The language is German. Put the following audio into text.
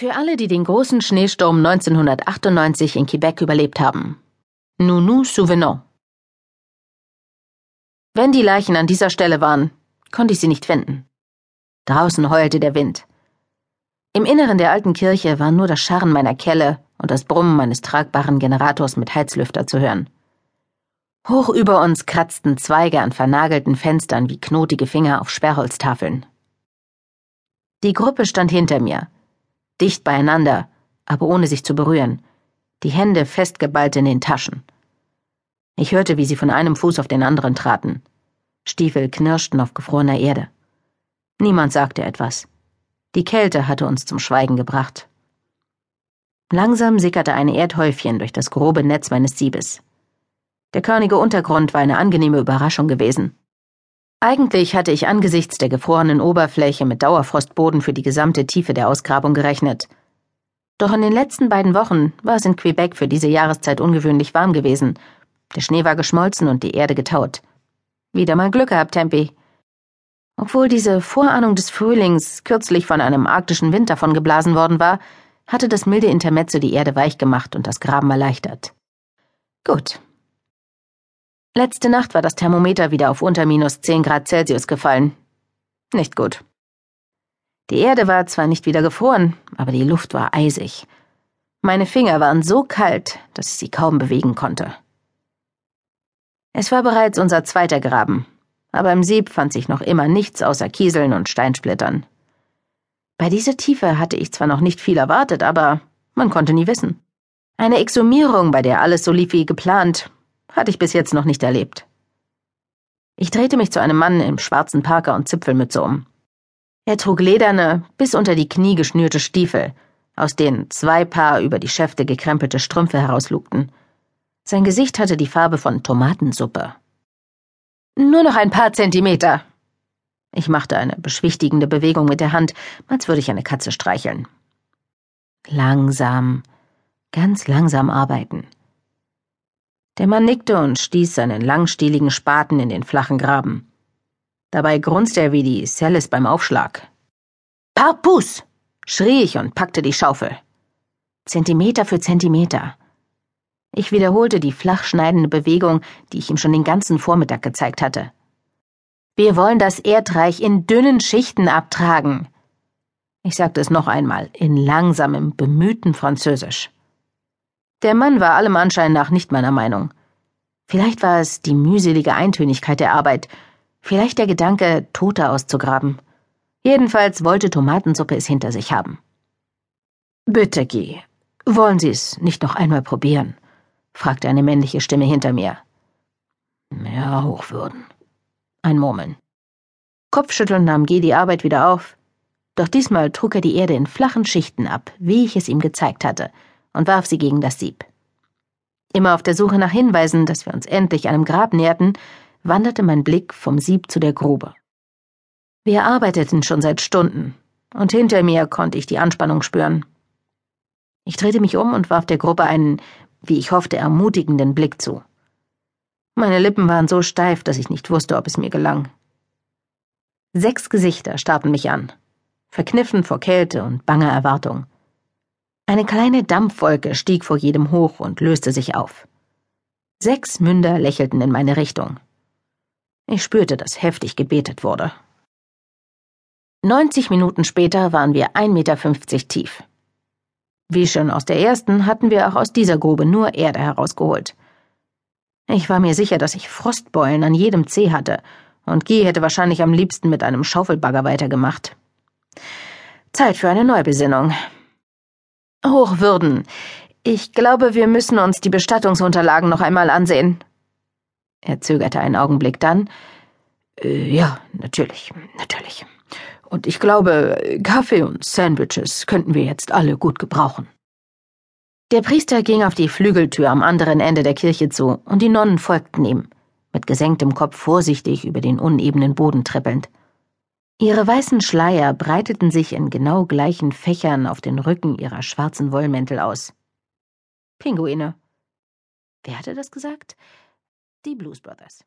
Für alle, die den großen Schneesturm 1998 in Quebec überlebt haben. Nous souvenons. Wenn die Leichen an dieser Stelle waren, konnte ich sie nicht finden. Draußen heulte der Wind. Im Inneren der alten Kirche war nur das Scharren meiner Kelle und das Brummen meines tragbaren Generators mit Heizlüfter zu hören. Hoch über uns kratzten Zweige an vernagelten Fenstern wie knotige Finger auf Sperrholztafeln. Die Gruppe stand hinter mir, dicht beieinander, aber ohne sich zu berühren, die Hände festgeballt in den Taschen. Ich hörte, wie sie von einem Fuß auf den anderen traten. Stiefel knirschten auf gefrorener Erde. Niemand sagte etwas. Die Kälte hatte uns zum Schweigen gebracht. Langsam sickerte ein Erdhäufchen durch das grobe Netz meines Siebes. Der körnige Untergrund war eine angenehme Überraschung gewesen. Eigentlich hatte ich angesichts der gefrorenen Oberfläche mit Dauerfrostboden für die gesamte Tiefe der Ausgrabung gerechnet. Doch in den letzten beiden Wochen war es in Quebec für diese Jahreszeit ungewöhnlich warm gewesen. Der Schnee war geschmolzen und die Erde getaut. Wieder mal Glück gehabt, Tempi. Obwohl diese Vorahnung des Frühlings kürzlich von einem arktischen Wind davon geblasen worden war, hatte das milde Intermezzo die Erde weich gemacht und das Graben erleichtert. Gut, Letzte Nacht war das Thermometer wieder auf unter minus 10 Grad Celsius gefallen. Nicht gut. Die Erde war zwar nicht wieder gefroren, aber die Luft war eisig. Meine Finger waren so kalt, dass ich sie kaum bewegen konnte. Es war bereits unser zweiter Graben, aber im Sieb fand sich noch immer nichts außer Kieseln und Steinsplittern. Bei dieser Tiefe hatte ich zwar noch nicht viel erwartet, aber man konnte nie wissen. Eine Exhumierung, bei der alles so lief wie geplant, hatte ich bis jetzt noch nicht erlebt. Ich drehte mich zu einem Mann im schwarzen Parker und Zipfelmütze um. Er trug lederne, bis unter die Knie geschnürte Stiefel, aus denen zwei Paar über die Schäfte gekrempelte Strümpfe herauslugten. Sein Gesicht hatte die Farbe von Tomatensuppe. Nur noch ein paar Zentimeter. Ich machte eine beschwichtigende Bewegung mit der Hand, als würde ich eine Katze streicheln. Langsam, ganz langsam arbeiten. Der Mann nickte und stieß seinen langstieligen Spaten in den flachen Graben. Dabei grunzte er wie die Celis beim Aufschlag. Parpus! schrie ich und packte die Schaufel. Zentimeter für Zentimeter. Ich wiederholte die flach schneidende Bewegung, die ich ihm schon den ganzen Vormittag gezeigt hatte. Wir wollen das Erdreich in dünnen Schichten abtragen. Ich sagte es noch einmal, in langsamem, bemühten Französisch. Der Mann war allem Anschein nach nicht meiner Meinung. Vielleicht war es die mühselige Eintönigkeit der Arbeit, vielleicht der Gedanke, Tote auszugraben. Jedenfalls wollte Tomatensuppe es hinter sich haben. Bitte, Guy, wollen Sie es nicht noch einmal probieren? fragte eine männliche Stimme hinter mir. Ja, Hochwürden. Ein Murmeln. Kopfschüttelnd nahm G die Arbeit wieder auf, doch diesmal trug er die Erde in flachen Schichten ab, wie ich es ihm gezeigt hatte, und warf sie gegen das Sieb. Immer auf der Suche nach Hinweisen, dass wir uns endlich einem Grab näherten, wanderte mein Blick vom Sieb zu der Grube. Wir arbeiteten schon seit Stunden, und hinter mir konnte ich die Anspannung spüren. Ich drehte mich um und warf der Gruppe einen, wie ich hoffte, ermutigenden Blick zu. Meine Lippen waren so steif, dass ich nicht wusste, ob es mir gelang. Sechs Gesichter starrten mich an, verkniffen vor Kälte und banger Erwartung. Eine kleine Dampfwolke stieg vor jedem hoch und löste sich auf. Sechs Münder lächelten in meine Richtung. Ich spürte, dass heftig gebetet wurde. 90 Minuten später waren wir 1,50 Meter tief. Wie schon aus der ersten hatten wir auch aus dieser Grube nur Erde herausgeholt. Ich war mir sicher, dass ich Frostbeulen an jedem Zeh hatte, und Guy hätte wahrscheinlich am liebsten mit einem Schaufelbagger weitergemacht. Zeit für eine Neubesinnung. Hochwürden, ich glaube, wir müssen uns die Bestattungsunterlagen noch einmal ansehen. Er zögerte einen Augenblick dann. Äh, ja, natürlich, natürlich. Und ich glaube, Kaffee und Sandwiches könnten wir jetzt alle gut gebrauchen. Der Priester ging auf die Flügeltür am anderen Ende der Kirche zu, und die Nonnen folgten ihm, mit gesenktem Kopf vorsichtig über den unebenen Boden trippelnd. Ihre weißen Schleier breiteten sich in genau gleichen Fächern auf den Rücken ihrer schwarzen Wollmäntel aus. Pinguine. Wer hatte das gesagt? Die Blues Brothers.